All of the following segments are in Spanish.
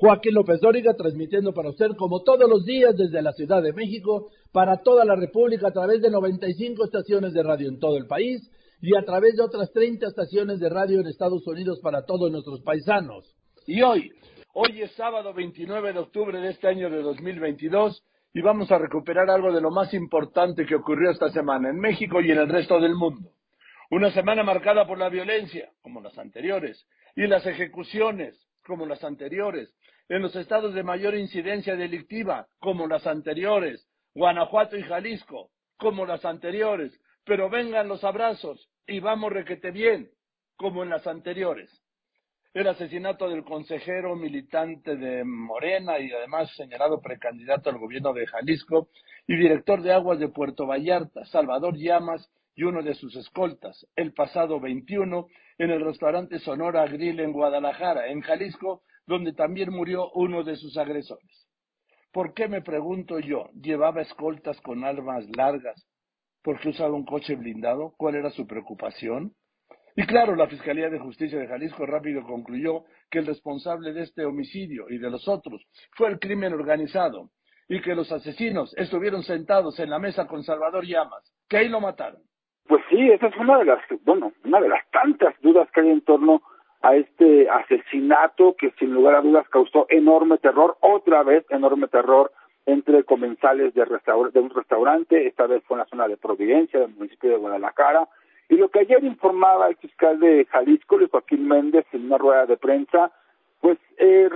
Joaquín López Dóriga, transmitiendo para usted como todos los días desde la Ciudad de México, para toda la República a través de 95 estaciones de radio en todo el país y a través de otras 30 estaciones de radio en Estados Unidos para todos nuestros paisanos. Y hoy, hoy es sábado 29 de octubre de este año de 2022 y vamos a recuperar algo de lo más importante que ocurrió esta semana en México y en el resto del mundo. Una semana marcada por la violencia, como las anteriores, y las ejecuciones, como las anteriores, en los estados de mayor incidencia delictiva, como las anteriores, Guanajuato y Jalisco, como las anteriores, pero vengan los abrazos y vamos requete bien, como en las anteriores. El asesinato del consejero militante de Morena y además señalado precandidato al gobierno de Jalisco y director de aguas de Puerto Vallarta, Salvador Llamas, y uno de sus escoltas, el pasado 21, en el restaurante Sonora Grill en Guadalajara, en Jalisco, donde también murió uno de sus agresores. ¿Por qué me pregunto yo? ¿Llevaba escoltas con armas largas? ¿Por qué usaba un coche blindado? ¿Cuál era su preocupación? Y claro, la Fiscalía de Justicia de Jalisco rápido concluyó que el responsable de este homicidio y de los otros fue el crimen organizado y que los asesinos estuvieron sentados en la mesa con Salvador Llamas, que ahí lo mataron. Pues sí, esa es una de las, bueno, una de las tantas dudas que hay en torno a este asesinato que sin lugar a dudas causó enorme terror, otra vez enorme terror entre comensales de, de un restaurante, esta vez fue en la zona de Providencia, del municipio de Guadalajara, y lo que ayer informaba el fiscal de Jalisco, Luis Joaquín Méndez, en una rueda de prensa, pues eh,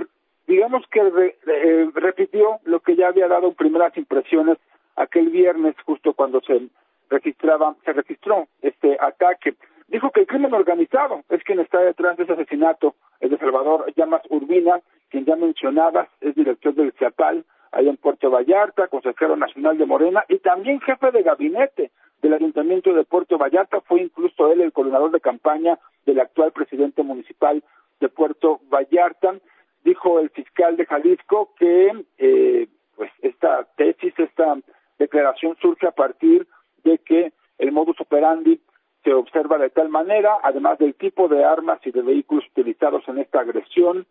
digamos que eh, repitió lo que ya había dado primeras impresiones aquel viernes, justo cuando se registraba, se registró este ataque dijo que el crimen organizado es quien está detrás de ese asesinato, el de Salvador Llamas Urbina, quien ya mencionabas, es director del CIAPAL, ahí en Puerto Vallarta, consejero nacional de Morena y también jefe de gabinete del Ayuntamiento de Puerto Vallarta, fue incluso él el coordinador de campaña del actual presidente municipal de Puerto Vallarta. Dijo el fiscal de Jalisco que eh, pues esta tesis, esta declaración surge a partir de que el modus operandi se observa de tal manera, además del tipo de armas y de vehículos utilizados en esta agresión,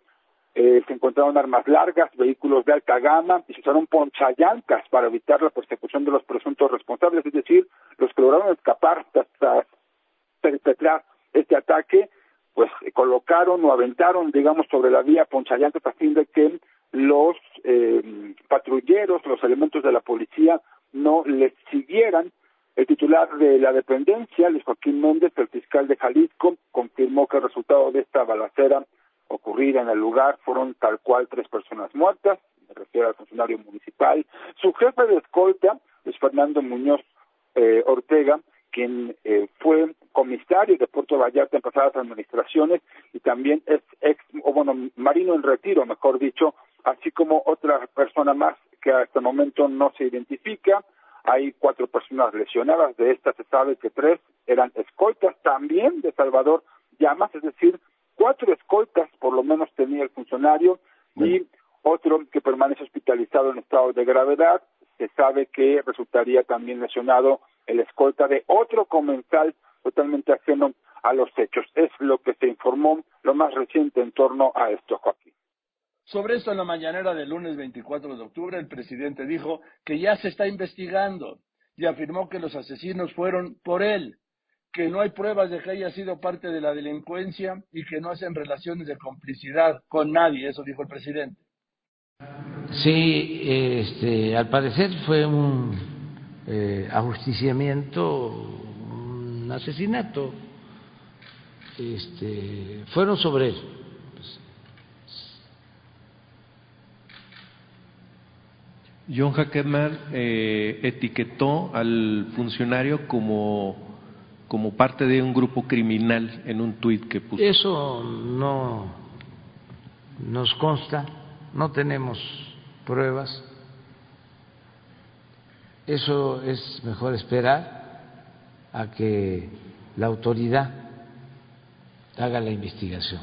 eh, se encontraron armas largas, vehículos de alta gama y se usaron ponchallantas para evitar la persecución de los presuntos responsables, es decir, los que lograron escapar tras perpetrar este ataque, pues colocaron o aventaron, digamos, sobre la vía ponchallantas a fin de que los eh, patrulleros, los elementos de la policía no les siguieran el titular de la dependencia, Luis Joaquín Méndez, el fiscal de Jalisco, confirmó que el resultado de esta balacera ocurrida en el lugar fueron tal cual tres personas muertas, me refiero al funcionario municipal. Su jefe de escolta, Luis Fernando Muñoz eh, Ortega, quien eh, fue comisario de Puerto Vallarta en pasadas administraciones y también es ex, o bueno, marino en retiro, mejor dicho, así como otra persona más que hasta el momento no se identifica, hay cuatro personas lesionadas, de estas se sabe que tres eran escoltas también de Salvador Llamas, es decir, cuatro escoltas por lo menos tenía el funcionario y otro que permanece hospitalizado en estado de gravedad. Se sabe que resultaría también lesionado el escolta de otro comensal totalmente ajeno a los hechos. Es lo que se informó lo más reciente en torno a esto, Joaquín. Sobre esto, en la mañanera del lunes 24 de octubre, el presidente dijo que ya se está investigando y afirmó que los asesinos fueron por él, que no hay pruebas de que haya sido parte de la delincuencia y que no hacen relaciones de complicidad con nadie, eso dijo el presidente. Sí, este, al parecer fue un eh, ajusticiamiento, un asesinato. Este, fueron sobre él. John Hackerman eh, etiquetó al funcionario como, como parte de un grupo criminal en un tuit que puso. Eso no nos consta, no tenemos pruebas. Eso es mejor esperar a que la autoridad haga la investigación.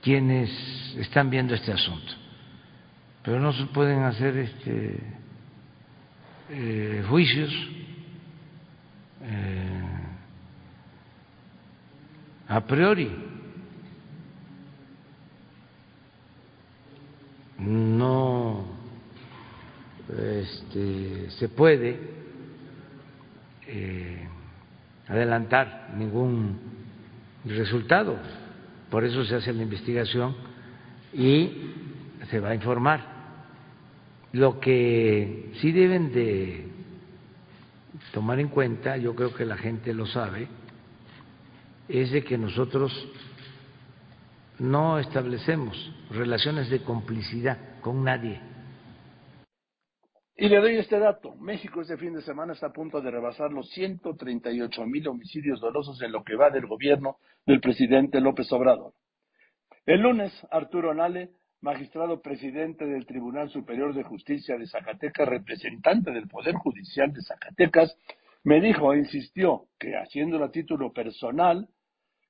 Quienes están viendo este asunto, pero no se pueden hacer este eh, juicios eh, a priori. No este, se puede eh, adelantar ningún resultado. Por eso se hace la investigación y se va a informar. Lo que sí deben de tomar en cuenta, yo creo que la gente lo sabe, es de que nosotros no establecemos relaciones de complicidad con nadie. Y le doy este dato. México este fin de semana está a punto de rebasar los 138 mil homicidios dolosos en lo que va del gobierno del presidente López Obrador. El lunes, Arturo Nale magistrado presidente del Tribunal Superior de Justicia de Zacatecas, representante del Poder Judicial de Zacatecas, me dijo e insistió que, haciéndolo a título personal,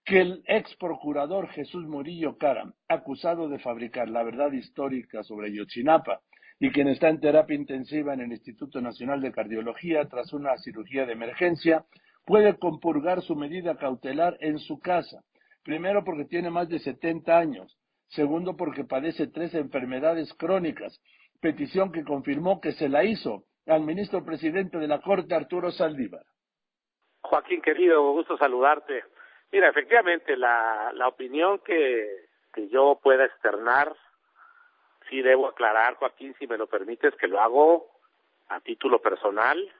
que el ex procurador Jesús Murillo Caram, acusado de fabricar la verdad histórica sobre Yotzinapa y quien está en terapia intensiva en el Instituto Nacional de Cardiología tras una cirugía de emergencia, puede compurgar su medida cautelar en su casa. Primero porque tiene más de 70 años segundo porque padece tres enfermedades crónicas, petición que confirmó que se la hizo al ministro presidente de la Corte, Arturo Saldívar. Joaquín, querido, gusto saludarte. Mira, efectivamente, la, la opinión que, que yo pueda externar, sí debo aclarar, Joaquín, si me lo permites, que lo hago a título personal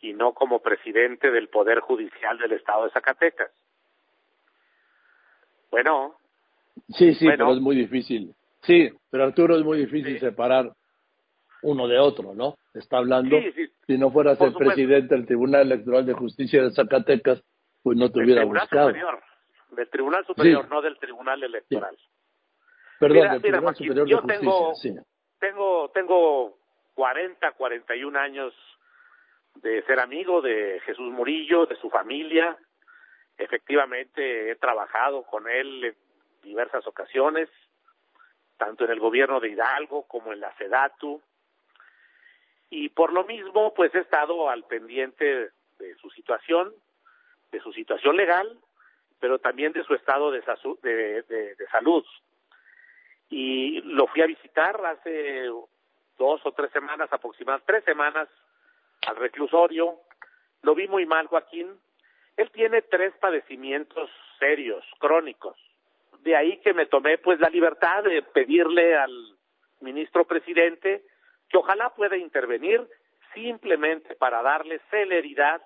y no como presidente del Poder Judicial del Estado de Zacatecas. Bueno, Sí, sí, pero es muy difícil. Sí, pero Arturo es muy difícil separar uno de otro, ¿no? Está hablando, si no fueras el presidente del Tribunal Electoral de Justicia de Zacatecas, pues no te hubiera buscado. Superior, del Tribunal Superior, no del Tribunal Electoral. Perdón, del Tribunal Superior de Justicia. Tengo, sí. tengo, tengo 40, 41 años de ser amigo de Jesús Murillo, de su familia. Efectivamente, he trabajado con él en diversas ocasiones, tanto en el gobierno de Hidalgo como en la SEDATU, y por lo mismo, pues he estado al pendiente de su situación, de su situación legal, pero también de su estado de, de, salud. Y lo fui a visitar hace dos o tres semanas aproximadamente, tres semanas al reclusorio. Lo vi muy mal, Joaquín. Él tiene tres padecimientos serios, crónicos de ahí que me tomé pues la libertad de pedirle al ministro presidente que ojalá pueda intervenir simplemente para darle celeridad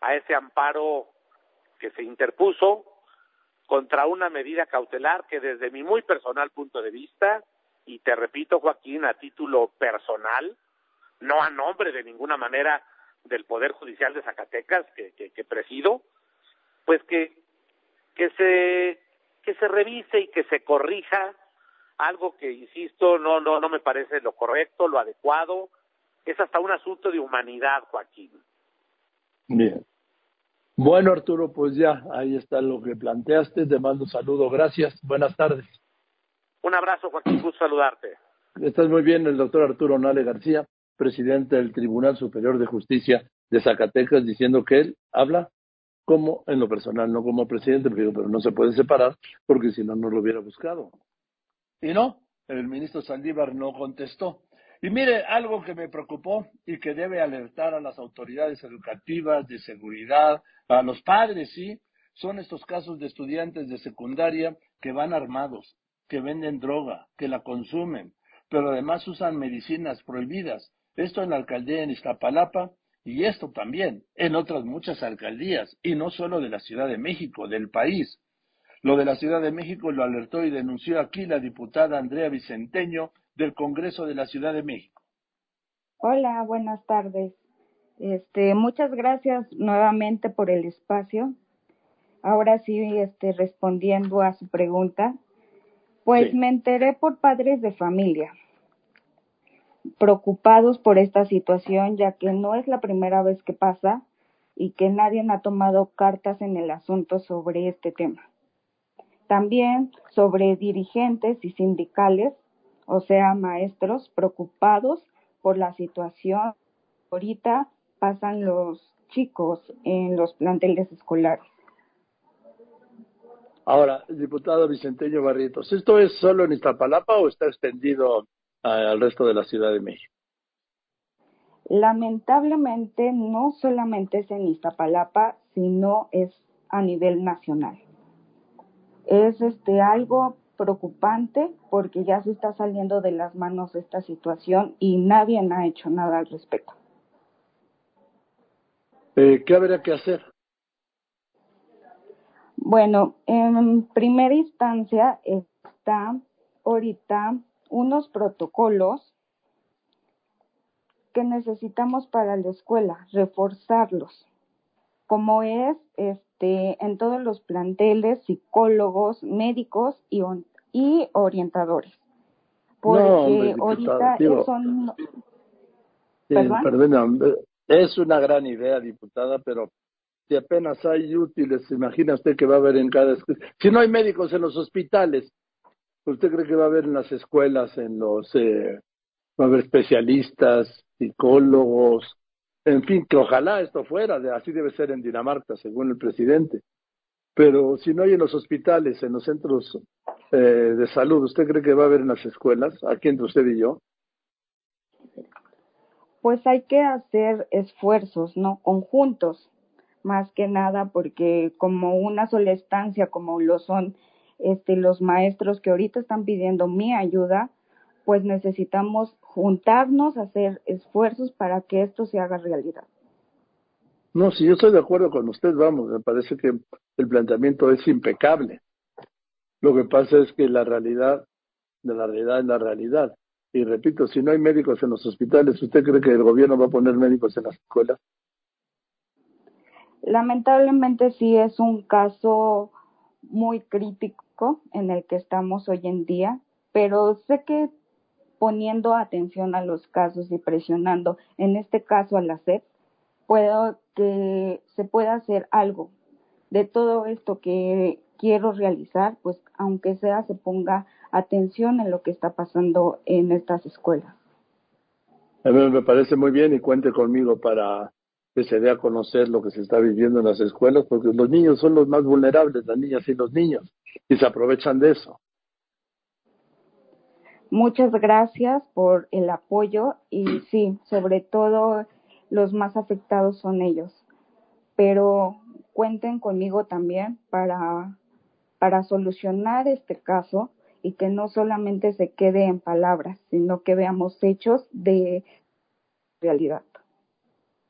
a ese amparo que se interpuso contra una medida cautelar que desde mi muy personal punto de vista, y te repito Joaquín, a título personal, no a nombre de ninguna manera del Poder Judicial de Zacatecas que, que, que presido, pues que, que se que se revise y que se corrija algo que insisto no no no me parece lo correcto lo adecuado. Es hasta un asunto de humanidad Joaquín. Bien. Bueno Arturo pues ya ahí está lo que planteaste. Te mando un saludo. Gracias. Buenas tardes. Un abrazo Joaquín. Gusto saludarte. Estás muy bien el doctor Arturo Nale García presidente del Tribunal Superior de Justicia de Zacatecas diciendo que él habla como en lo personal, no como presidente, pero no se puede separar porque si no, no lo hubiera buscado. Y no, el ministro Saldívar no contestó. Y mire, algo que me preocupó y que debe alertar a las autoridades educativas, de seguridad, a los padres, sí, son estos casos de estudiantes de secundaria que van armados, que venden droga, que la consumen, pero además usan medicinas prohibidas. Esto en la alcaldía en Iztapalapa y esto también en otras muchas alcaldías, y no solo de la Ciudad de México, del país. Lo de la Ciudad de México lo alertó y denunció aquí la diputada Andrea Vicenteño del Congreso de la Ciudad de México. Hola, buenas tardes. Este, muchas gracias nuevamente por el espacio. Ahora sí, este, respondiendo a su pregunta, pues me enteré por padres de familia preocupados por esta situación, ya que no es la primera vez que pasa y que nadie ha tomado cartas en el asunto sobre este tema. También sobre dirigentes y sindicales, o sea, maestros preocupados por la situación. Ahorita pasan los chicos en los planteles escolares. Ahora, diputado Vicenteño Barrientos, ¿esto es solo en Iztapalapa o está extendido al resto de la Ciudad de México? Lamentablemente no solamente es en Iztapalapa, sino es a nivel nacional. Es este algo preocupante porque ya se está saliendo de las manos esta situación y nadie ha hecho nada al respecto. Eh, ¿Qué habría que hacer? Bueno, en primera instancia está ahorita unos protocolos que necesitamos para la escuela, reforzarlos, como es este en todos los planteles psicólogos, médicos y, y orientadores. Porque ahorita son ¿Perdón? es una gran idea, diputada, pero si apenas hay útiles, imagina usted que va a haber en cada. Si no hay médicos en los hospitales, ¿usted cree que va a haber en las escuelas, en los, eh, va a haber especialistas, psicólogos, en fin, que ojalá esto fuera, así debe ser en Dinamarca, según el presidente. Pero si no hay en los hospitales, en los centros eh, de salud, ¿usted cree que va a haber en las escuelas, aquí entre usted y yo? Pues hay que hacer esfuerzos, ¿no? Conjuntos más que nada porque como una sola estancia como lo son este los maestros que ahorita están pidiendo mi ayuda, pues necesitamos juntarnos, hacer esfuerzos para que esto se haga realidad. No, si yo estoy de acuerdo con usted, vamos, me parece que el planteamiento es impecable. Lo que pasa es que la realidad, de la realidad es la realidad. Y repito, si no hay médicos en los hospitales, ¿usted cree que el gobierno va a poner médicos en las escuelas? Lamentablemente sí es un caso muy crítico en el que estamos hoy en día, pero sé que poniendo atención a los casos y presionando, en este caso a la SEP, puedo que se pueda hacer algo de todo esto que quiero realizar, pues aunque sea se ponga atención en lo que está pasando en estas escuelas. A mí me parece muy bien y cuente conmigo para que se dé a conocer lo que se está viviendo en las escuelas, porque los niños son los más vulnerables, las niñas y los niños, y se aprovechan de eso. Muchas gracias por el apoyo y sí, sobre todo los más afectados son ellos, pero cuenten conmigo también para, para solucionar este caso y que no solamente se quede en palabras, sino que veamos hechos de realidad.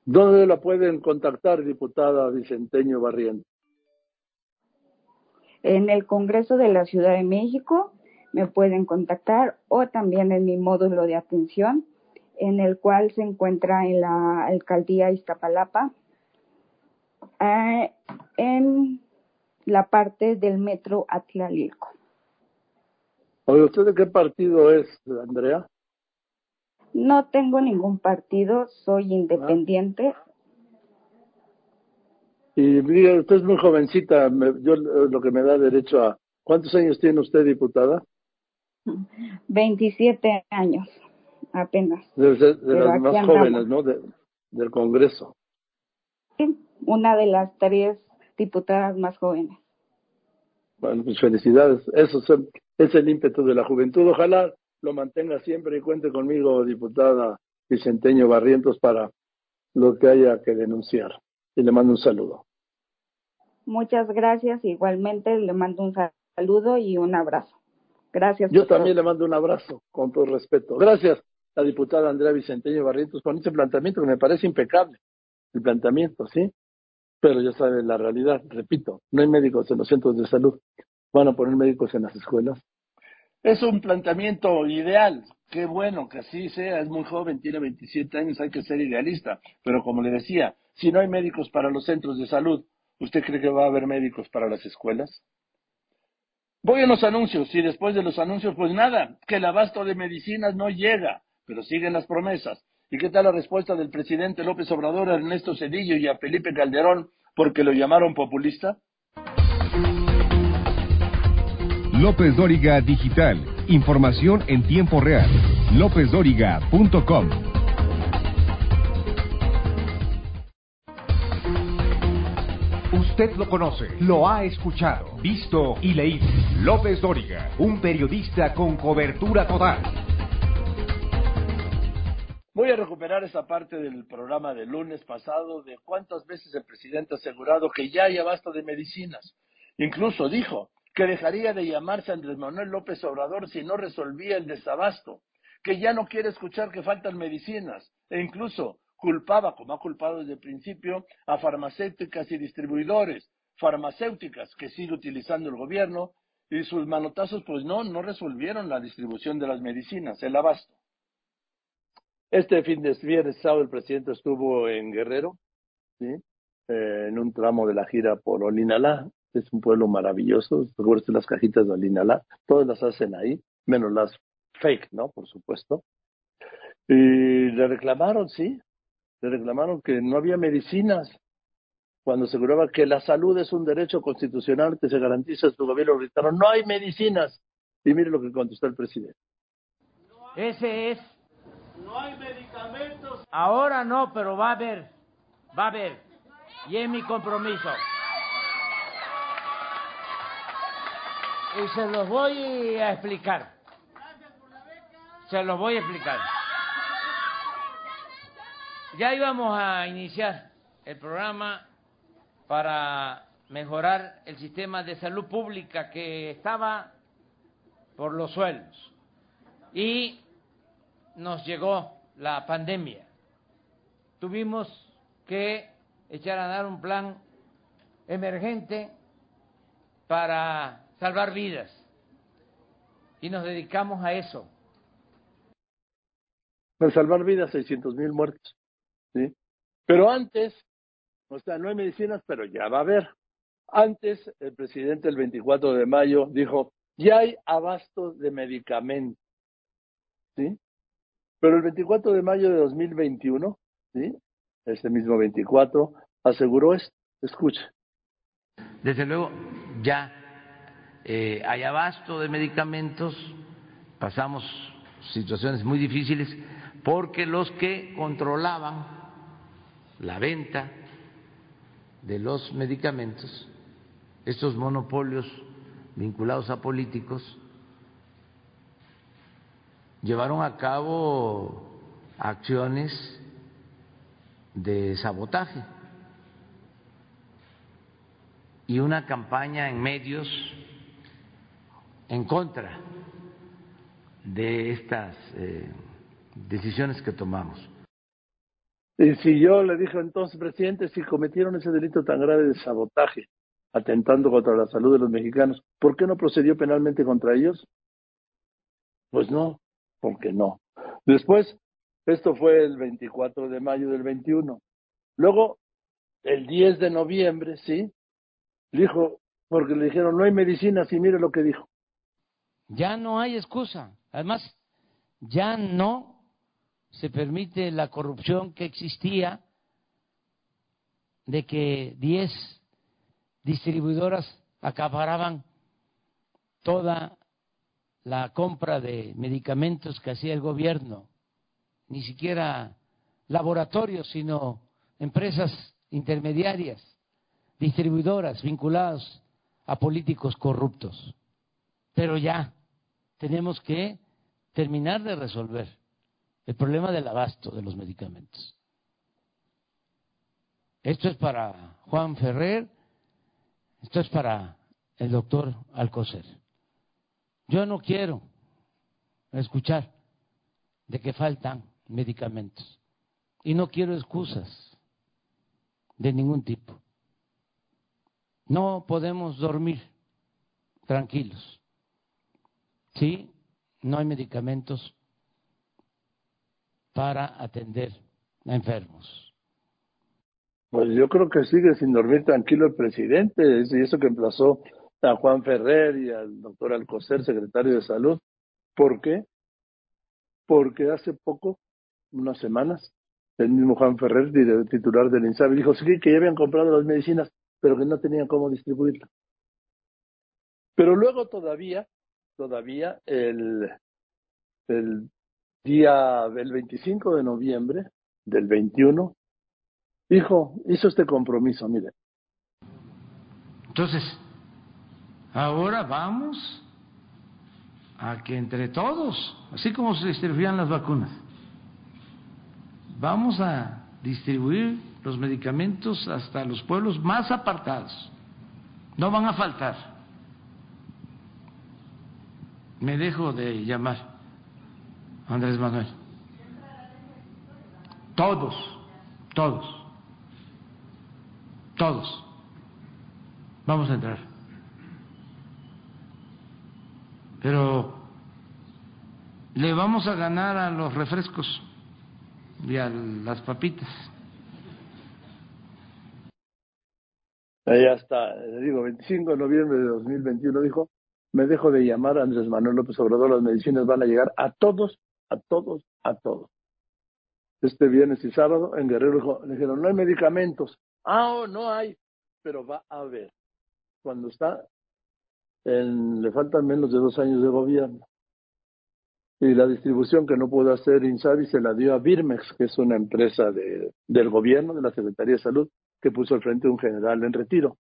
¿Dónde la pueden contactar, diputada Vicenteño Barrientos? En el Congreso de la Ciudad de México me pueden contactar o también en mi módulo de atención, en el cual se encuentra en la alcaldía Iztapalapa, eh, en la parte del metro Atlalilco. Oye, ¿usted de qué partido es, Andrea? No tengo ningún partido, soy independiente. Y mire, usted es muy jovencita, yo lo que me da derecho a... ¿Cuántos años tiene usted, diputada? 27 años, apenas. de las más jóvenes, ¿no? del Congreso. Sí, una de las tres diputadas más jóvenes. Bueno, pues felicidades. Eso es el ímpetu de la juventud. Ojalá lo mantenga siempre y cuente conmigo, diputada Vicenteño Barrientos, para lo que haya que denunciar. Y le mando un saludo. Muchas gracias. Igualmente le mando un saludo y un abrazo. Gracias. Yo también le mando un abrazo, con todo respeto. Gracias, la diputada Andrea Vicenteño Barrientos, con este planteamiento que me parece impecable. El planteamiento, ¿sí? Pero ya saben la realidad, repito, no hay médicos en los centros de salud. Van a poner médicos en las escuelas. Es un planteamiento ideal. Qué bueno que así sea. Es muy joven, tiene 27 años, hay que ser idealista. Pero como le decía, si no hay médicos para los centros de salud, ¿usted cree que va a haber médicos para las escuelas? Voy a los anuncios y después de los anuncios, pues nada, que el abasto de medicinas no llega, pero siguen las promesas. ¿Y qué tal la respuesta del presidente López Obrador a Ernesto Cedillo y a Felipe Calderón porque lo llamaron populista? López Dóriga Digital. Información en tiempo real. LópezDóriga.com. Usted lo conoce, lo ha escuchado, visto y leído. López Dóriga, un periodista con cobertura total. Voy a recuperar esa parte del programa del lunes pasado de cuántas veces el presidente ha asegurado que ya hay abasto de medicinas. Incluso dijo que dejaría de llamarse Andrés Manuel López Obrador si no resolvía el desabasto, que ya no quiere escuchar que faltan medicinas e incluso culpaba, como ha culpado desde el principio, a farmacéuticas y distribuidores, farmacéuticas que sigue utilizando el gobierno y sus manotazos pues no, no resolvieron la distribución de las medicinas, el abasto. Este fin de viernes sábado el presidente estuvo en Guerrero, ¿sí? Eh, en un tramo de la gira por Olinalá, es un pueblo maravilloso, recuerden las cajitas de Olinalá, todas las hacen ahí, menos las fake, ¿no? Por supuesto. Y le reclamaron, sí, le reclamaron que no había medicinas cuando aseguraba que la salud es un derecho constitucional que se garantiza en su gobierno. Gritaron, no hay medicinas. Y mire lo que contestó el presidente. Ese es. No hay medicamentos. Ahora no, pero va a haber. Va a haber. Y es mi compromiso. Y se los voy a explicar. Se los voy a explicar. Ya íbamos a iniciar el programa para mejorar el sistema de salud pública que estaba por los suelos. Y nos llegó la pandemia. Tuvimos que echar a dar un plan emergente para salvar vidas. Y nos dedicamos a eso. Para salvar vidas, 600 mil muertos. Pero antes, o sea, no hay medicinas, pero ya va a haber. Antes, el presidente el 24 de mayo dijo, ya hay abasto de medicamentos. ¿Sí? Pero el 24 de mayo de 2021, ¿sí? Ese mismo 24, aseguró esto. Escuche. Desde luego, ya eh, hay abasto de medicamentos, pasamos situaciones muy difíciles porque los que controlaban la venta de los medicamentos, estos monopolios vinculados a políticos, llevaron a cabo acciones de sabotaje y una campaña en medios en contra de estas eh, decisiones que tomamos. Y si yo le dije entonces, presidente, si cometieron ese delito tan grave de sabotaje, atentando contra la salud de los mexicanos, ¿por qué no procedió penalmente contra ellos? Pues no, porque no. Después, esto fue el 24 de mayo del 21. Luego, el 10 de noviembre, ¿sí? Dijo, porque le dijeron, no hay medicinas, y mire lo que dijo. Ya no hay excusa. Además, ya no se permite la corrupción que existía de que 10 distribuidoras acaparaban toda la compra de medicamentos que hacía el gobierno, ni siquiera laboratorios, sino empresas intermediarias, distribuidoras vinculadas a políticos corruptos. Pero ya tenemos que terminar de resolver el problema del abasto de los medicamentos. Esto es para Juan Ferrer, esto es para el doctor Alcocer. Yo no quiero escuchar de que faltan medicamentos y no quiero excusas de ningún tipo. No podemos dormir tranquilos Sí, no hay medicamentos para atender a enfermos. Pues yo creo que sigue sin dormir tranquilo el presidente, y eso que emplazó a Juan Ferrer y al doctor Alcocer, secretario de Salud. ¿Por qué? Porque hace poco unas semanas, el mismo Juan Ferrer, titular del INSABI, dijo sí, que ya habían comprado las medicinas, pero que no tenían cómo distribuirlas. Pero luego todavía, todavía el, el día del 25 de noviembre del 21, dijo, hizo este compromiso, mire. Entonces, ahora vamos a que entre todos, así como se distribuían las vacunas, vamos a distribuir los medicamentos hasta los pueblos más apartados. No van a faltar. Me dejo de llamar Andrés Manuel. Todos, todos, todos. Vamos a entrar. pero le vamos a ganar a los refrescos y a las papitas. Ahí está, digo, 25 de noviembre de 2021 dijo, me dejo de llamar Andrés Manuel López Obrador, las medicinas van a llegar a todos, a todos, a todos. Este viernes y sábado en Guerrero le dijeron, no hay medicamentos. Ah, oh, no hay, pero va a haber. Cuando está le faltan menos de dos años de gobierno. Y la distribución que no pudo hacer Insabi se la dio a Birmex, que es una empresa de, del gobierno, de la Secretaría de Salud, que puso al frente un general en retiro.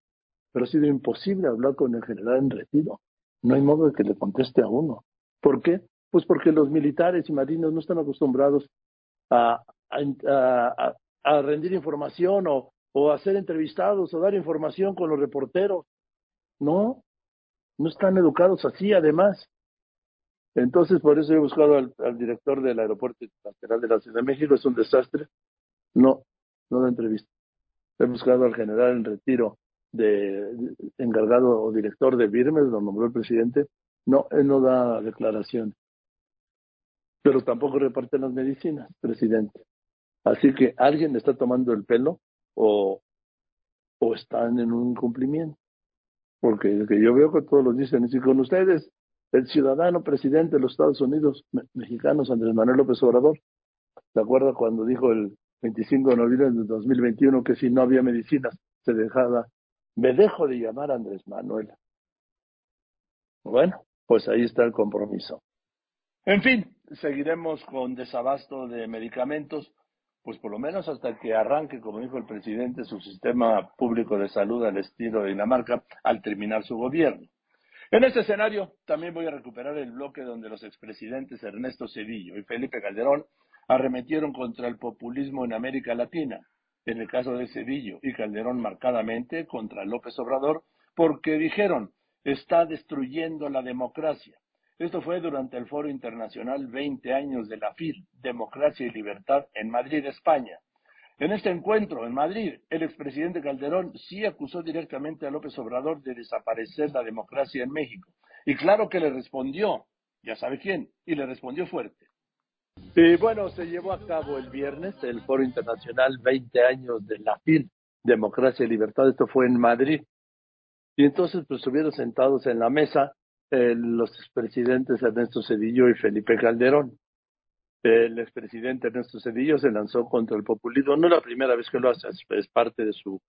Pero ha sido imposible hablar con el general en retiro. No hay modo de que le conteste a uno. ¿Por qué? Pues porque los militares y marinos no están acostumbrados a, a, rendir información o, o a ser entrevistados o dar información con los reporteros. No, no están educados así, además. Entonces, por eso he buscado al, director del Aeropuerto Internacional de la Ciudad de México, es un desastre. No, no da entrevista. He buscado al general en retiro de, encargado o director de Birmes, lo nombró el presidente. No, él no da declaración. Pero tampoco reparte las medicinas, presidente. Así que alguien está tomando el pelo o, o están en un incumplimiento porque que yo veo que todos los dicen, y con ustedes, el ciudadano presidente de los Estados Unidos mexicanos, Andrés Manuel López Obrador, ¿se acuerda cuando dijo el 25 de noviembre de 2021 que si no había medicinas se dejaba, me dejo de llamar Andrés Manuel? Bueno, pues ahí está el compromiso. En fin, seguiremos con desabasto de medicamentos pues por lo menos hasta que arranque, como dijo el presidente, su sistema público de salud al estilo de Dinamarca al terminar su gobierno. En este escenario también voy a recuperar el bloque donde los expresidentes Ernesto Cedillo y Felipe Calderón arremetieron contra el populismo en América Latina, en el caso de Cedillo y Calderón marcadamente contra López Obrador, porque dijeron está destruyendo la democracia. Esto fue durante el Foro Internacional 20 años de la FIL, Democracia y Libertad, en Madrid, España. En este encuentro en Madrid, el expresidente Calderón sí acusó directamente a López Obrador de desaparecer la democracia en México. Y claro que le respondió, ya sabe quién, y le respondió fuerte. Y bueno, se llevó a cabo el viernes el Foro Internacional 20 años de la FIL, Democracia y Libertad. Esto fue en Madrid. Y entonces pues estuvieron sentados en la mesa los expresidentes Ernesto Cedillo y Felipe Calderón. El expresidente Ernesto Cedillo se lanzó contra el populismo. No es la primera vez que lo hace, es parte de su,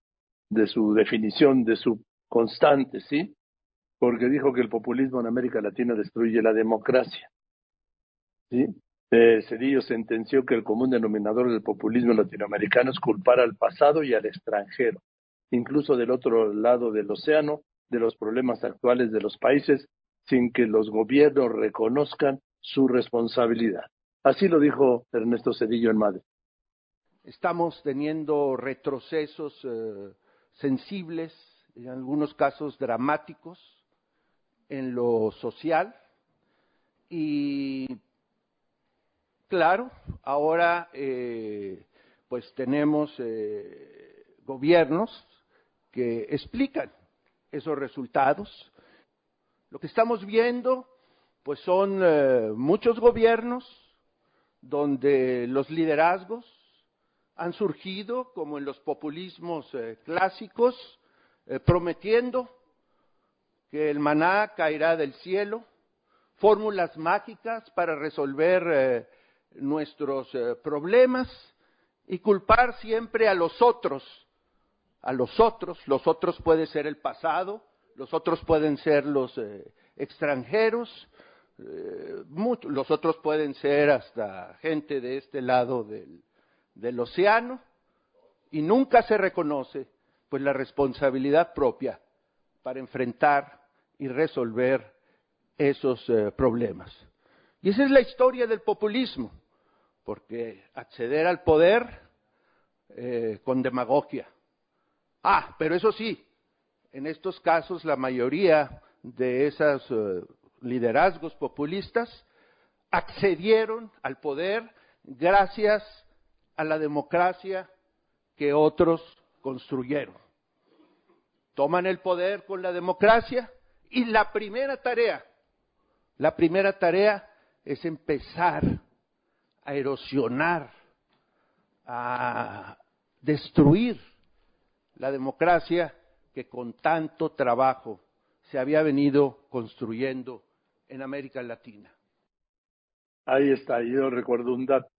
de su definición, de su constante, ¿sí? Porque dijo que el populismo en América Latina destruye la democracia. ¿Sí? Eh, Cedillo sentenció que el común denominador del populismo latinoamericano es culpar al pasado y al extranjero, incluso del otro lado del océano, de los problemas actuales de los países sin que los gobiernos reconozcan su responsabilidad. Así lo dijo Ernesto Cedillo en Madrid. Estamos teniendo retrocesos eh, sensibles, en algunos casos dramáticos, en lo social y claro, ahora eh, pues tenemos eh, gobiernos que explican esos resultados lo que estamos viendo, pues son eh, muchos gobiernos donde los liderazgos han surgido, como en los populismos eh, clásicos, eh, prometiendo que el maná caerá del cielo, fórmulas mágicas para resolver nuestros problemas y culpar siempre a los otros, a los otros, los otros puede ser el pasado, los otros pueden ser los eh, extranjeros, eh, los otros pueden ser hasta gente de este lado del, océano, y nunca se reconoce pues la responsabilidad propia para enfrentar y resolver esos eh, problemas. Y esa es la historia del populismo, porque acceder al poder eh, con demagogia. Ah, pero eso sí, en estos casos la mayoría de esos eh, liderazgos populistas accedieron al poder gracias a la democracia que otros construyeron. Toman el poder con la democracia y la primera tarea, la primera tarea es empezar a erosionar, a destruir la democracia que con tanto trabajo se había venido construyendo en América Latina. Ahí está, yo recuerdo un dato.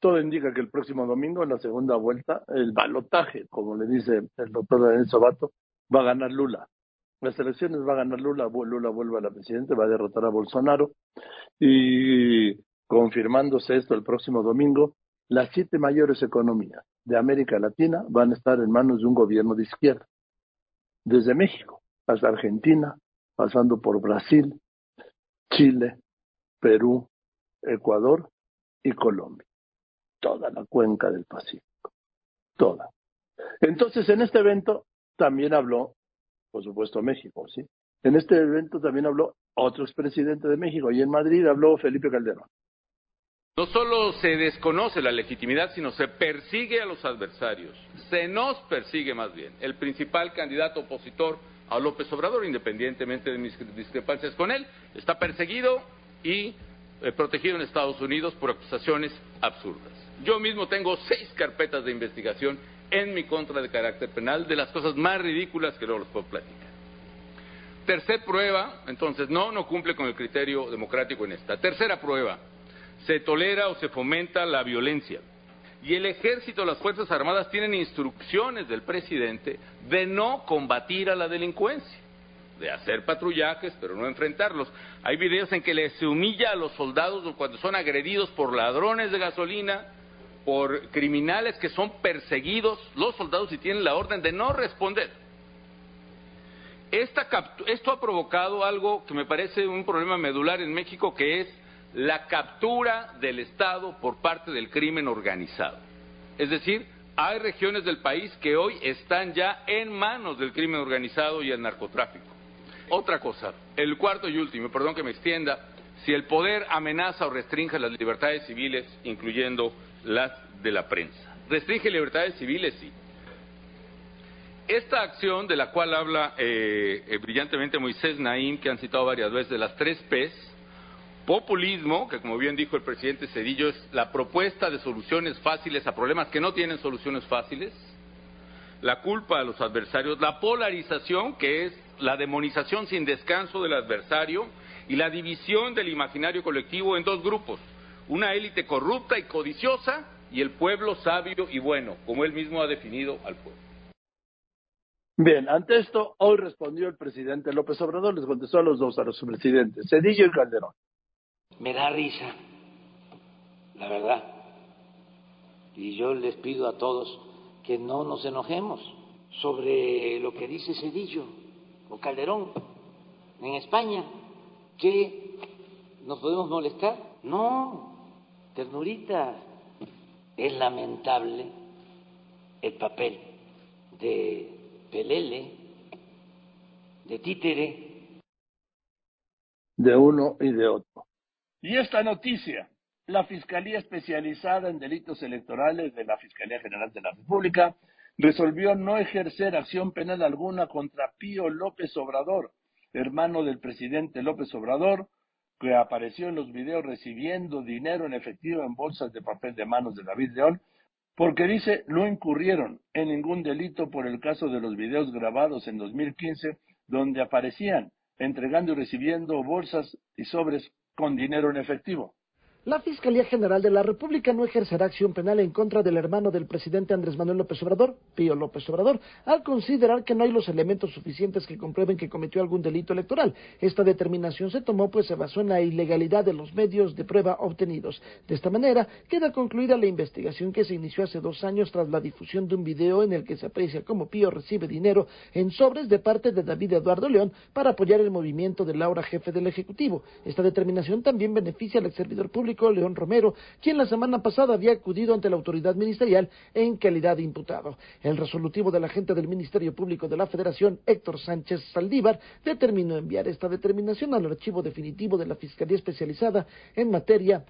Todo indica que el próximo domingo, en la segunda vuelta, el balotaje, como le dice el doctor Daniel Sobato, va a ganar Lula. Las elecciones va a ganar Lula, Lula vuelve a la presidencia, va a derrotar a Bolsonaro. Y confirmándose esto el próximo domingo, las siete mayores economías de América Latina van a estar en manos de un gobierno de izquierda. Desde México hasta Argentina, pasando por Brasil, Chile, Perú, Ecuador y Colombia toda la cuenca del Pacífico, toda. Entonces, en este evento también habló, por supuesto, México, ¿sí? En este evento también habló otro expresidente de México y en Madrid habló Felipe Calderón. No solo se desconoce la legitimidad, sino se persigue a los adversarios. Se nos persigue más bien. El principal candidato opositor a López Obrador, independientemente de mis discrepancias con él, está perseguido y eh, protegido en Estados Unidos por acusaciones absurdas. Yo mismo tengo seis carpetas de investigación en mi contra de carácter penal de las cosas más ridículas que no los puedo platicar. Tercer prueba, entonces, no, no cumple con el criterio democrático en esta. Tercera prueba, se tolera o se fomenta la violencia. Y el ejército, las Fuerzas Armadas tienen instrucciones del presidente de no combatir a la delincuencia, de hacer patrullajes, pero no enfrentarlos. Hay videos en que se humilla a los soldados cuando son agredidos por ladrones de gasolina, por criminales que son perseguidos, los soldados y tienen la orden de no responder. esto ha provocado algo que me parece un problema medular en México, que es la captura del Estado por parte del crimen organizado. Es decir, hay regiones del país que hoy están ya en manos del crimen organizado y el narcotráfico. Otra cosa, el cuarto y último, perdón que me extienda, si el poder amenaza o restringe las libertades civiles, incluyendo las de la prensa. Restringe libertades civiles, sí. Esta acción de la cual habla eh, eh, brillantemente Moisés Naim, que han citado varias veces, de las tres P's, populismo, que como bien dijo el presidente Cedillo, es la propuesta de soluciones fáciles a problemas que no tienen soluciones fáciles, la culpa a los adversarios, la polarización, que es la demonización sin descanso del adversario, y la división del imaginario colectivo en dos grupos, una élite corrupta y codiciosa y el pueblo sabio y bueno, como él mismo ha definido al pueblo. Bien, ante esto, hoy respondió el presidente López Obrador, les contestó a los dos, a los presidentes, Cedillo y Calderón. Me da risa, la verdad. Y yo les pido a todos que no nos enojemos sobre lo que dice Cedillo o Calderón en España, que nos podemos molestar. No, ternurita. Es lamentable el papel de Pelele, de Títere. De uno y de otro. Y esta noticia, la Fiscalía Especializada en Delitos Electorales de la Fiscalía General de la República resolvió no ejercer acción penal alguna contra Pío López Obrador, hermano del presidente López Obrador, que apareció en los videos recibiendo dinero en efectivo en bolsas de papel de manos de David León, porque dice no incurrieron en ningún delito por el caso de los videos grabados en 2015, donde aparecían entregando y recibiendo bolsas y sobres con dinero en efectivo. La Fiscalía General de la República no ejercerá acción penal en contra del hermano del presidente Andrés Manuel López Obrador, Pío López Obrador, al considerar que no hay los elementos suficientes que comprueben que cometió algún delito electoral. Esta determinación se tomó pues se basó en la ilegalidad de los medios de prueba obtenidos. De esta manera, queda concluida la investigación que se inició hace dos años tras la difusión de un video en el que se aprecia cómo Pío recibe dinero en sobres de parte de David Eduardo León para apoyar el movimiento de Laura, jefe del Ejecutivo. Esta determinación también beneficia al ex servidor público León Romero, quien la semana pasada había acudido ante la autoridad ministerial en calidad de imputado. El resolutivo del agente del Ministerio Público de la Federación, Héctor Sánchez Saldívar, determinó enviar esta determinación al archivo definitivo de la Fiscalía Especializada en materia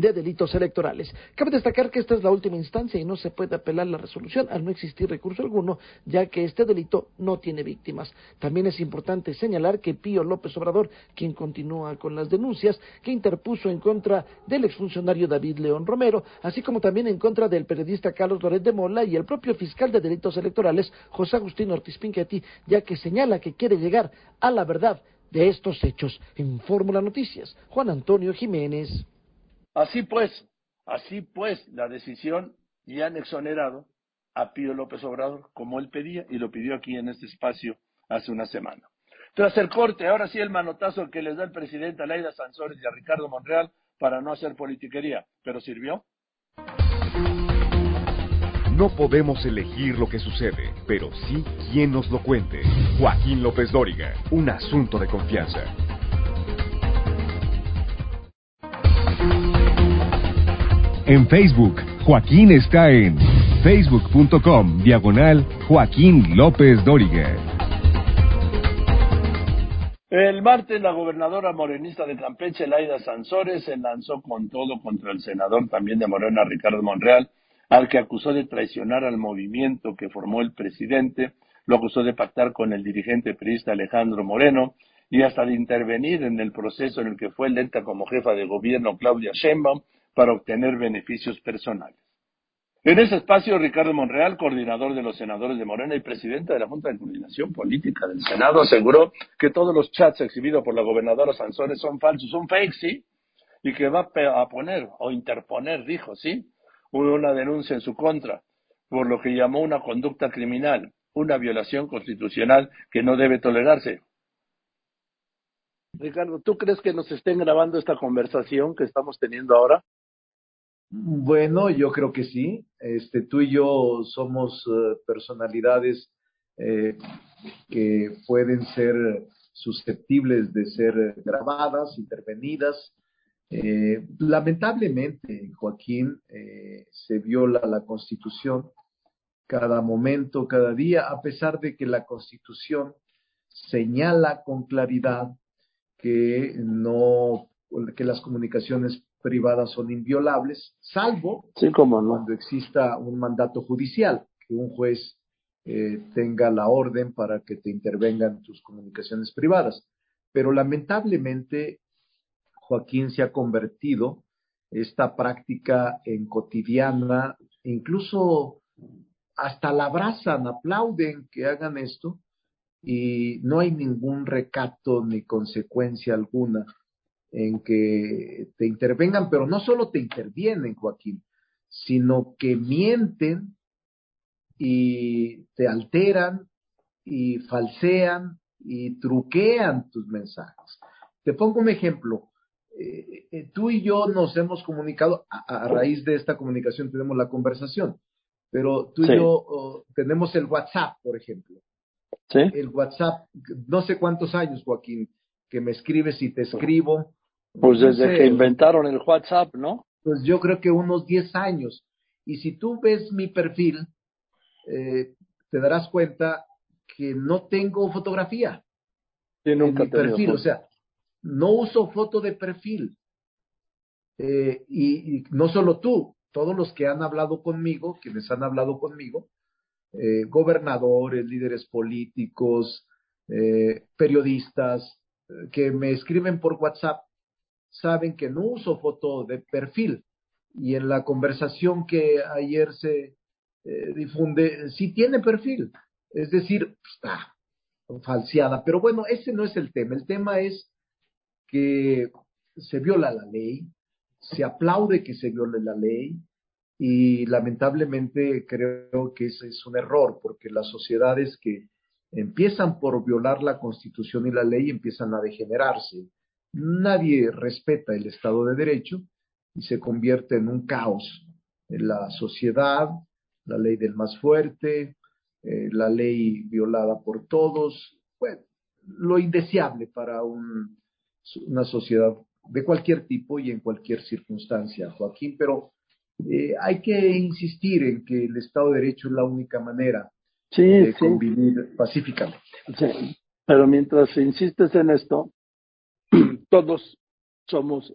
de delitos electorales. Cabe destacar que esta es la última instancia y no se puede apelar la resolución al no existir recurso alguno, ya que este delito no tiene víctimas. También es importante señalar que Pío López Obrador, quien continúa con las denuncias que interpuso en contra del exfuncionario David León Romero, así como también en contra del periodista Carlos Loret de Mola y el propio fiscal de delitos electorales, José Agustín Ortiz Pinchetti, ya que señala que quiere llegar a la verdad de estos hechos. En Fórmula Noticias, Juan Antonio Jiménez. Así pues, así pues, la decisión ya han exonerado a Pío López Obrador, como él pedía, y lo pidió aquí en este espacio hace una semana. Tras el corte, ahora sí el manotazo que les da el presidente a Laida Sansores y a Ricardo Monreal para no hacer politiquería. ¿Pero sirvió? No podemos elegir lo que sucede, pero sí quién nos lo cuente. Joaquín López Dóriga, un asunto de confianza. En Facebook, Joaquín está en facebook.com diagonal Joaquín López Dóriga. El martes la gobernadora morenista de Campeche, Laida Sansores, se lanzó con todo contra el senador también de Morena, Ricardo Monreal, al que acusó de traicionar al movimiento que formó el presidente, lo acusó de pactar con el dirigente periodista Alejandro Moreno y hasta de intervenir en el proceso en el que fue electa como jefa de gobierno Claudia Sheinbaum para obtener beneficios personales. En ese espacio, Ricardo Monreal, coordinador de los senadores de Morena y presidente de la Junta de Coordinación Política del Senado, aseguró que todos los chats exhibidos por la gobernadora Sansores son falsos, son fake, sí, y que va a poner o interponer, dijo, sí, una denuncia en su contra por lo que llamó una conducta criminal, una violación constitucional que no debe tolerarse. Ricardo, ¿tú crees que nos estén grabando esta conversación que estamos teniendo ahora? Bueno, yo creo que sí. Este, tú y yo somos eh, personalidades eh, que pueden ser susceptibles de ser grabadas, intervenidas. Eh, lamentablemente, Joaquín, se viola la Constitución cada momento, cada día, a pesar de que la Constitución señala con claridad que no que las comunicaciones privadas son inviolables, salvo cuando exista un mandato judicial, que un juez eh, tenga la orden para que te intervengan tus comunicaciones privadas. Pero lamentablemente, Joaquín se ha convertido esta práctica en cotidiana, incluso hasta la abrazan, aplauden que hagan esto y no hay ningún recato ni consecuencia alguna en que te intervengan, pero no solo te intervienen, Joaquín, sino que mienten y te alteran y falsean y truquean tus mensajes. Te pongo un ejemplo. Eh, eh, tú y yo nos hemos comunicado, a, raíz de esta comunicación tenemos la conversación, pero tú y yo oh, tenemos el WhatsApp, por ejemplo. ¿Sí? El WhatsApp, no sé cuántos años, Joaquín, que me escribes y te escribo pues desde que inventaron el WhatsApp, ¿no? Pues yo creo que unos 10 años. Y si tú ves mi perfil, eh, te darás cuenta que no tengo fotografía. Sí, nunca en mi perfil, o sea, no uso foto de perfil. Eh, y, no solo tú, todos los que han hablado conmigo, quienes han hablado conmigo, eh, gobernadores, líderes políticos, periodistas, que me escriben por WhatsApp, saben que no uso foto de perfil. Y en la conversación que ayer se eh, difunde, sí tiene perfil. Es decir, está falseada. Pero bueno, ese no es el tema. El tema es que se viola la ley, se aplaude que se viole la ley y lamentablemente creo que ese es un error porque las sociedades que empiezan por violar la constitución y la ley empiezan a degenerarse. Nadie respeta el Estado de Derecho y se convierte en un caos en la sociedad, la ley del más fuerte, eh, la ley violada por todos, bueno, lo indeseable para una sociedad de cualquier tipo y en cualquier circunstancia, Joaquín, pero eh, hay que insistir en que el Estado de Derecho es la única manera de convivir pacíficamente. Sí, pero mientras insistes en esto, todos somos,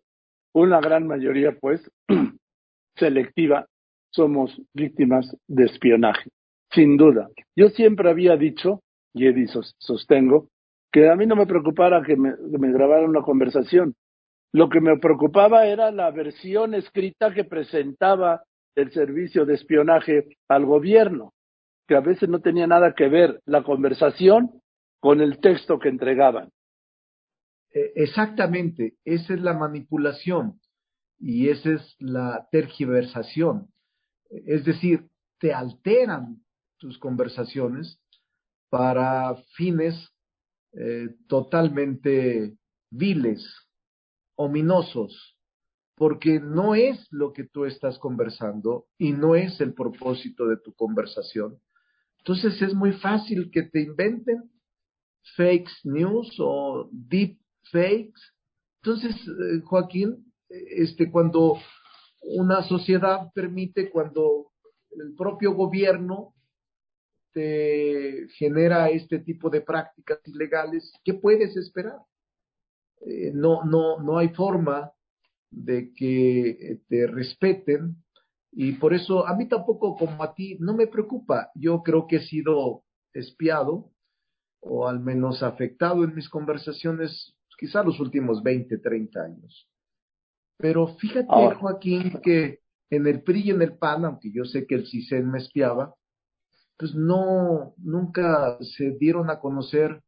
una gran mayoría pues, selectiva, somos víctimas de espionaje, sin duda. Yo siempre había dicho, y Eddie sostengo, que a mí no me preocupara que me, que me grabaran una conversación. Lo que me preocupaba era la versión escrita que presentaba el servicio de espionaje al gobierno, que a veces no tenía nada que ver la conversación con el texto que entregaban. E, exactamente, esa es la manipulación y esa es la tergiversación. Es decir, te alteran tus conversaciones para fines eh, totalmente viles, ominosos, porque no es lo que tú estás conversando y no es el propósito de tu conversación. Entonces es muy fácil que te inventen fake news o deep fakes. Entonces, eh, Joaquín, este, cuando una sociedad permite, cuando el propio gobierno te genera este tipo de prácticas ilegales, ¿qué puedes esperar? Eh, no, no, no hay forma de que eh, te respeten y por eso a mí tampoco como a ti no me preocupa. Yo creo que he sido espiado o al menos afectado en mis conversaciones quizá los últimos 20, 30 años. Pero fíjate, Joaquín, que en el PRI y en el PAN, aunque yo sé que el CISEN me espiaba, pues no, nunca se dieron a conocer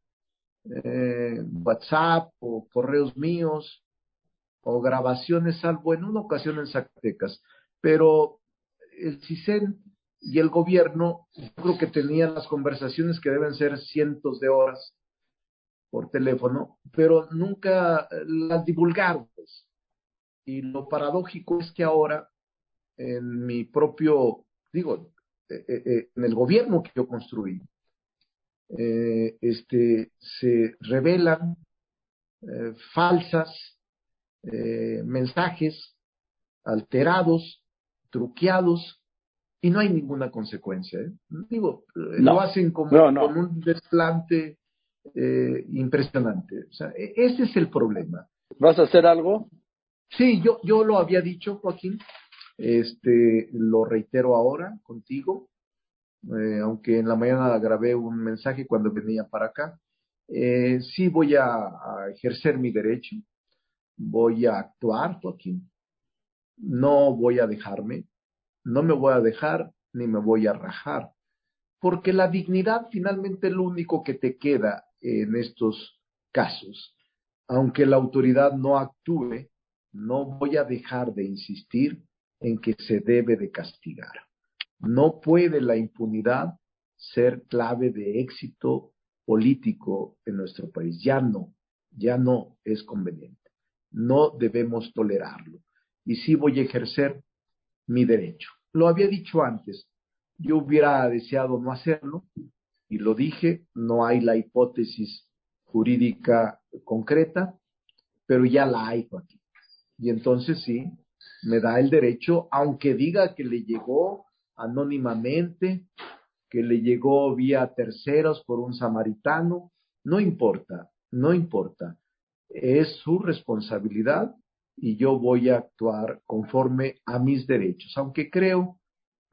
eh, WhatsApp o correos míos o grabaciones, salvo en una ocasión en Zacatecas. Pero el CISEN y el gobierno, yo creo que tenían las conversaciones que deben ser cientos de horas por teléfono, pero nunca las divulgaron. Pues. Y lo paradójico es que ahora, en mi propio, digo, eh, eh, en el gobierno que yo construí, eh, este, se revelan eh, falsas eh, mensajes alterados, truqueados, y no hay ninguna consecuencia. Digo, lo hacen como con un desplante impresionante. O sea, e, ese es el problema. ¿Vas a hacer algo? Sí, yo, yo lo había dicho, Joaquín. Este, lo reitero ahora contigo. Eh, aunque en la mañana grabé un mensaje cuando venía para acá. Eh, sí voy a, ejercer mi derecho, voy a actuar, Joaquín. No voy a dejarme, no me voy a dejar ni me voy a rajar, porque la dignidad finalmente es lo único que te queda en estos casos. Aunque la autoridad no actúe, no voy a dejar de insistir en que se debe de castigar. No puede la impunidad ser clave de éxito político en nuestro país. Ya no, ya no es conveniente. No debemos tolerarlo. Y sí voy a ejercer mi derecho. Lo había dicho antes. Yo hubiera deseado no hacerlo y lo dije, no hay la hipótesis jurídica concreta, pero ya la hay aquí. Y entonces sí, me da el derecho, aunque diga que le llegó anónimamente, que le llegó vía terceros por un samaritano, no importa, no importa. Es su responsabilidad y yo voy a actuar conforme a mis derechos, aunque creo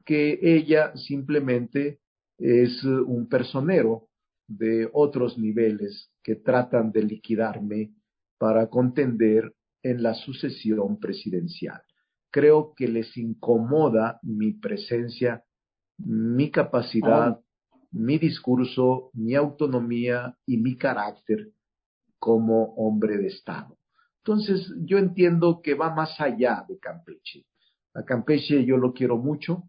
que ella simplemente es un personero de otros niveles que tratan de liquidarme para contender en la sucesión presidencial creo que les incomoda mi presencia, mi capacidad, mi discurso, mi autonomía y mi carácter como hombre de Estado. Entonces, yo entiendo que va más allá de Campeche. A Campeche yo lo quiero mucho.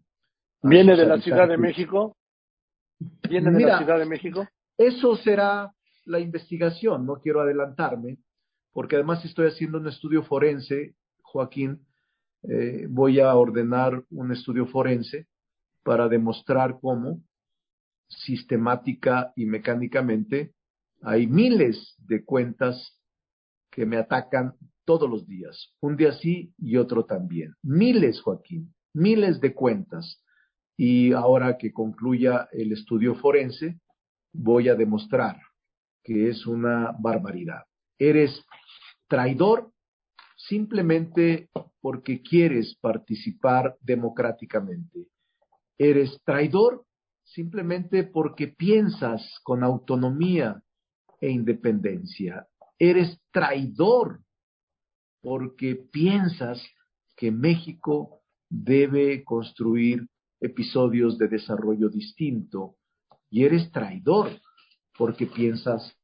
¿Viene de la Ciudad de México? ¿Viene de la Ciudad de México? Eso será la investigación, no quiero adelantarme, porque además estoy haciendo un estudio forense, Joaquín, eh, voy a ordenar un estudio forense para demostrar cómo sistemática y mecánicamente hay miles de cuentas que me atacan todos los días, un día sí y otro también. Miles, Joaquín, miles de cuentas. Y ahora que concluya el estudio forense, voy a demostrar que es una barbaridad. Eres traidor simplemente porque quieres participar democráticamente. Eres traidor simplemente porque piensas con autonomía e independencia. Eres traidor porque piensas que México debe construir episodios de desarrollo distinto y eres traidor porque piensas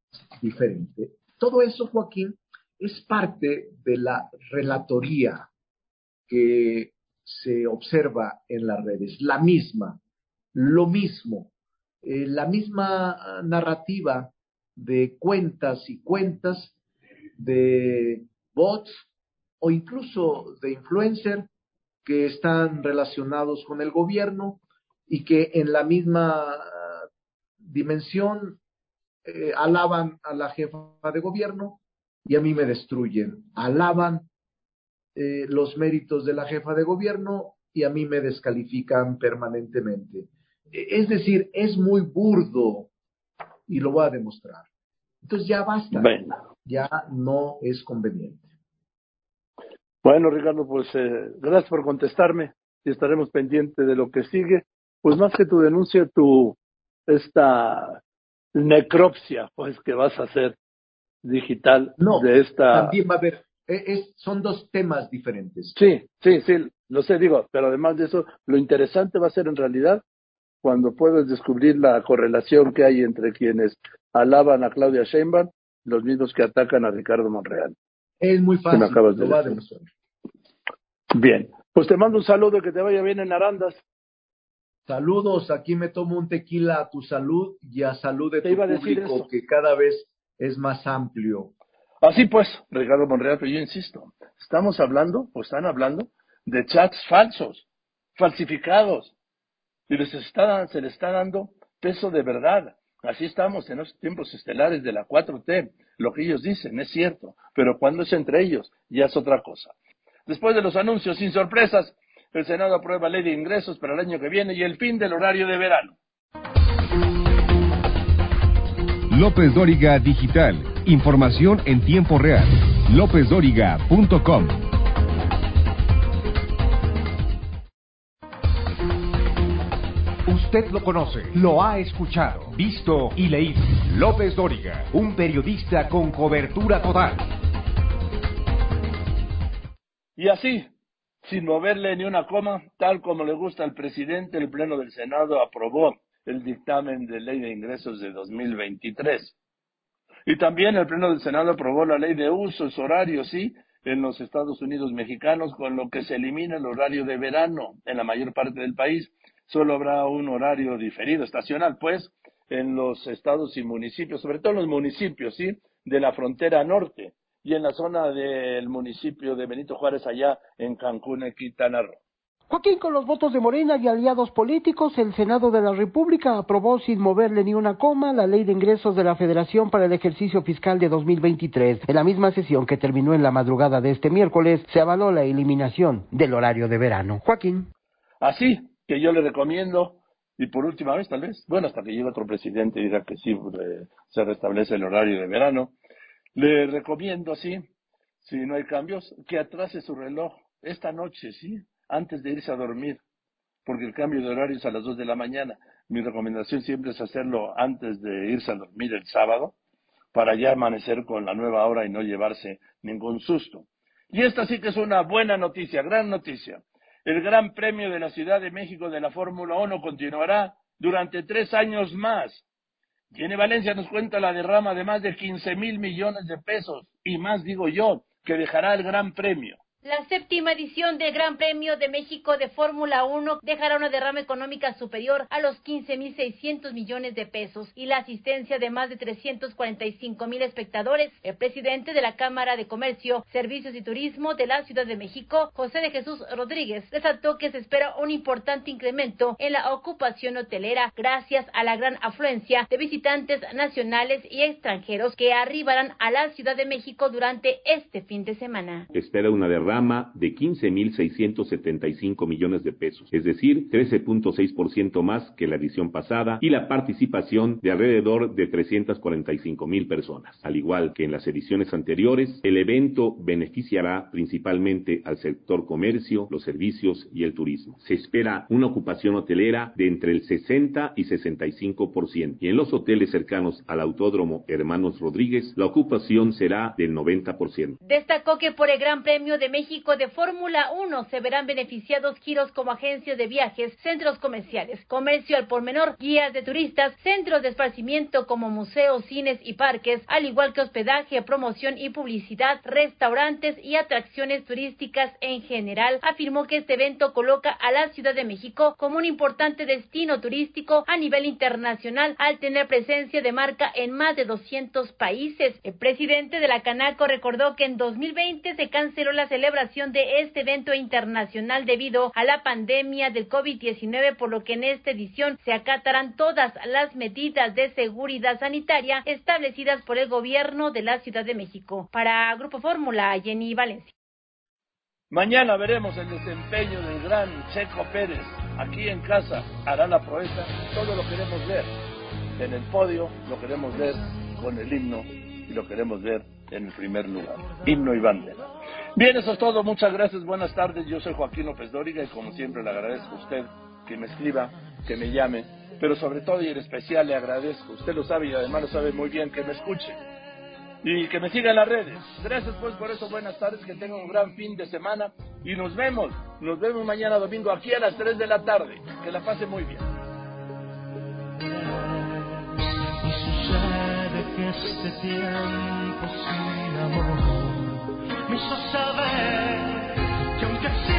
diferente. Todo eso, Joaquín, es parte de la relatoría que se observa en las redes, la misma, lo mismo, eh, la misma narrativa de cuentas y cuentas de bots o incluso de influencers que están relacionados con el gobierno y que en la misma dimensión eh, alaban a la jefa de gobierno y a mí me destruyen. Alaban eh, los méritos de la jefa de gobierno y a mí me descalifican permanentemente. Es decir, es muy burdo y lo voy a demostrar. Entonces ya basta. Ya no es conveniente. Bueno, Ricardo, pues eh, gracias por contestarme y estaremos pendientes de lo que sigue. Pues más que tu denuncia, tu esta necropsia, pues que vas a hacer digital no, de esta. También va a haber, e, son dos temas diferentes. Sí, sí, sí, lo sé, digo, pero además de eso, lo interesante va a ser en realidad cuando puedes descubrir la correlación que hay entre quienes alaban a Claudia Sheinbaum, los mismos que atacan a Ricardo Monreal. Es muy fácil, lo va a demostrar. Bien, pues te mando un saludo, que te vaya bien en Arandas. Saludos, aquí me tomo un tequila a tu salud y a salud de tu público, que cada vez es más amplio. Así pues, Ricardo Monreal, pero yo insisto, estamos hablando, o están hablando, de chats falsos, falsificados, y les está, se les está dando peso de verdad. Así estamos en los tiempos estelares de la 4T. Lo que ellos dicen es cierto, pero cuando es entre ellos ya es otra cosa. Después de los anuncios sin sorpresas, el Senado aprueba ley de ingresos para el año que viene y el fin del horario de verano. López Dóriga Digital. Información en tiempo real. LópezDóriga.com. Usted lo conoce, lo ha escuchado, visto y leído. López Dóriga, un periodista con cobertura total. Y así, sin moverle ni una coma, tal como le gusta al presidente, el Pleno del Senado aprobó el dictamen de ley de ingresos de 2023. Y también el Pleno del Senado aprobó la ley de usos horarios, sí, en los Estados Unidos mexicanos, con lo que se elimina el horario de verano en la mayor parte del país. Solo habrá un horario diferido, estacional, pues, en los estados y municipios, sobre todo en los municipios, sí, de la frontera norte y en la zona del municipio de Benito Juárez, allá en Cancún, en Quintana Roo. Joaquín, con los votos de Morena y aliados políticos, el Senado de la República aprobó sin moverle ni una coma la ley de ingresos de la Federación para el ejercicio fiscal de 2023. En la misma sesión que terminó en la madrugada de este miércoles, se avaló la eliminación del horario de verano. Joaquín. Así que yo le recomiendo, y por última vez tal vez, bueno, hasta que llegue otro presidente y diga que sí, eh, se restablece el horario de verano, le recomiendo, sí, si no hay cambios, que atrase su reloj esta noche, sí, antes de irse a dormir, porque el cambio de horario es a las 2 de la mañana. Mi recomendación siempre es hacerlo antes de irse a dormir el sábado, para ya amanecer con la nueva hora y no llevarse ningún susto. Y esta sí que es una buena noticia, gran noticia. El Gran Premio de la Ciudad de México de la Fórmula 1 continuará durante tres años más. Tiene Valencia nos cuenta la derrama de más de 15 mil millones de pesos y más, digo yo, que dejará el Gran Premio. La séptima edición del Gran Premio de México de Fórmula 1 dejará una derrama económica superior a los 15.600 millones de pesos y la asistencia de más de 345.000 espectadores. El presidente de la Cámara de Comercio, Servicios y Turismo de la Ciudad de México, José de Jesús Rodríguez, resaltó que se espera un importante incremento en la ocupación hotelera gracias a la gran afluencia de visitantes nacionales y extranjeros que arribarán a la Ciudad de México durante este fin de semana. Espera una derrama de 15.675 millones de pesos, es decir, 13.6% más que la edición pasada y la participación de alrededor de 345 mil personas. Al igual que en las ediciones anteriores, el evento beneficiará principalmente al sector comercio, los servicios y el turismo. Se espera una ocupación hotelera de entre el 60 y 65% y en los hoteles cercanos al Autódromo Hermanos Rodríguez, la ocupación será del 90%. Destacó que por el Gran Premio de México De Fórmula 1 se verán beneficiados giros como agencias de viajes, centros comerciales, comercio al por menor, guías de turistas, centros de esparcimiento como museos, cines y parques, al igual que hospedaje, promoción y publicidad, restaurantes y atracciones turísticas en general. Afirmó que este evento coloca a la Ciudad de México como un importante destino turístico a nivel internacional al tener presencia de marca en más de 200 países. El presidente de la Canaco recordó que en 2020 se canceló la celebración de este evento internacional debido a la pandemia del COVID-19, por lo que en esta edición se acatarán todas las medidas de seguridad sanitaria establecidas por el gobierno de la Ciudad de México. Para Grupo Fórmula, Jenny Valencia. Mañana veremos el desempeño del gran Checo Pérez. Aquí en casa hará la proeza. Todo lo queremos ver en el podio, lo queremos ver con el himno y lo queremos ver en primer lugar. Himno y bandera. Bien, eso es todo. Muchas gracias. Buenas tardes. Yo soy Joaquín López Dóriga y como siempre le agradezco a usted que me escriba, que me llame, pero sobre todo y en especial le agradezco. Usted lo sabe y además lo sabe muy bien que me escuche y que me siga en las redes. Gracias pues por eso. Buenas tardes. Que tenga un gran fin de semana y nos vemos. Nos vemos mañana domingo aquí a las 3 de la tarde. Que la pase muy bien. Que este tiempo sin amor me hizo saber que aunque